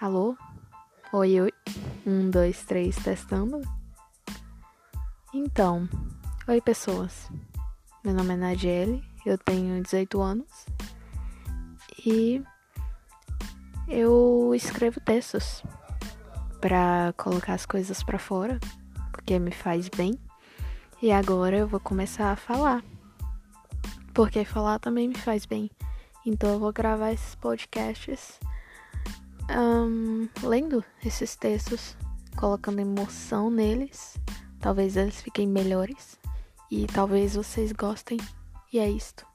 Alô? Oi, oi. Um, dois, três, testando. Então, oi pessoas. Meu nome é Nadiele, eu tenho 18 anos e eu escrevo textos para colocar as coisas para fora, porque me faz bem. E agora eu vou começar a falar, porque falar também me faz bem. Então eu vou gravar esses podcasts lendo esses textos, colocando emoção neles. Talvez eles fiquem melhores e talvez vocês gostem. E é isto.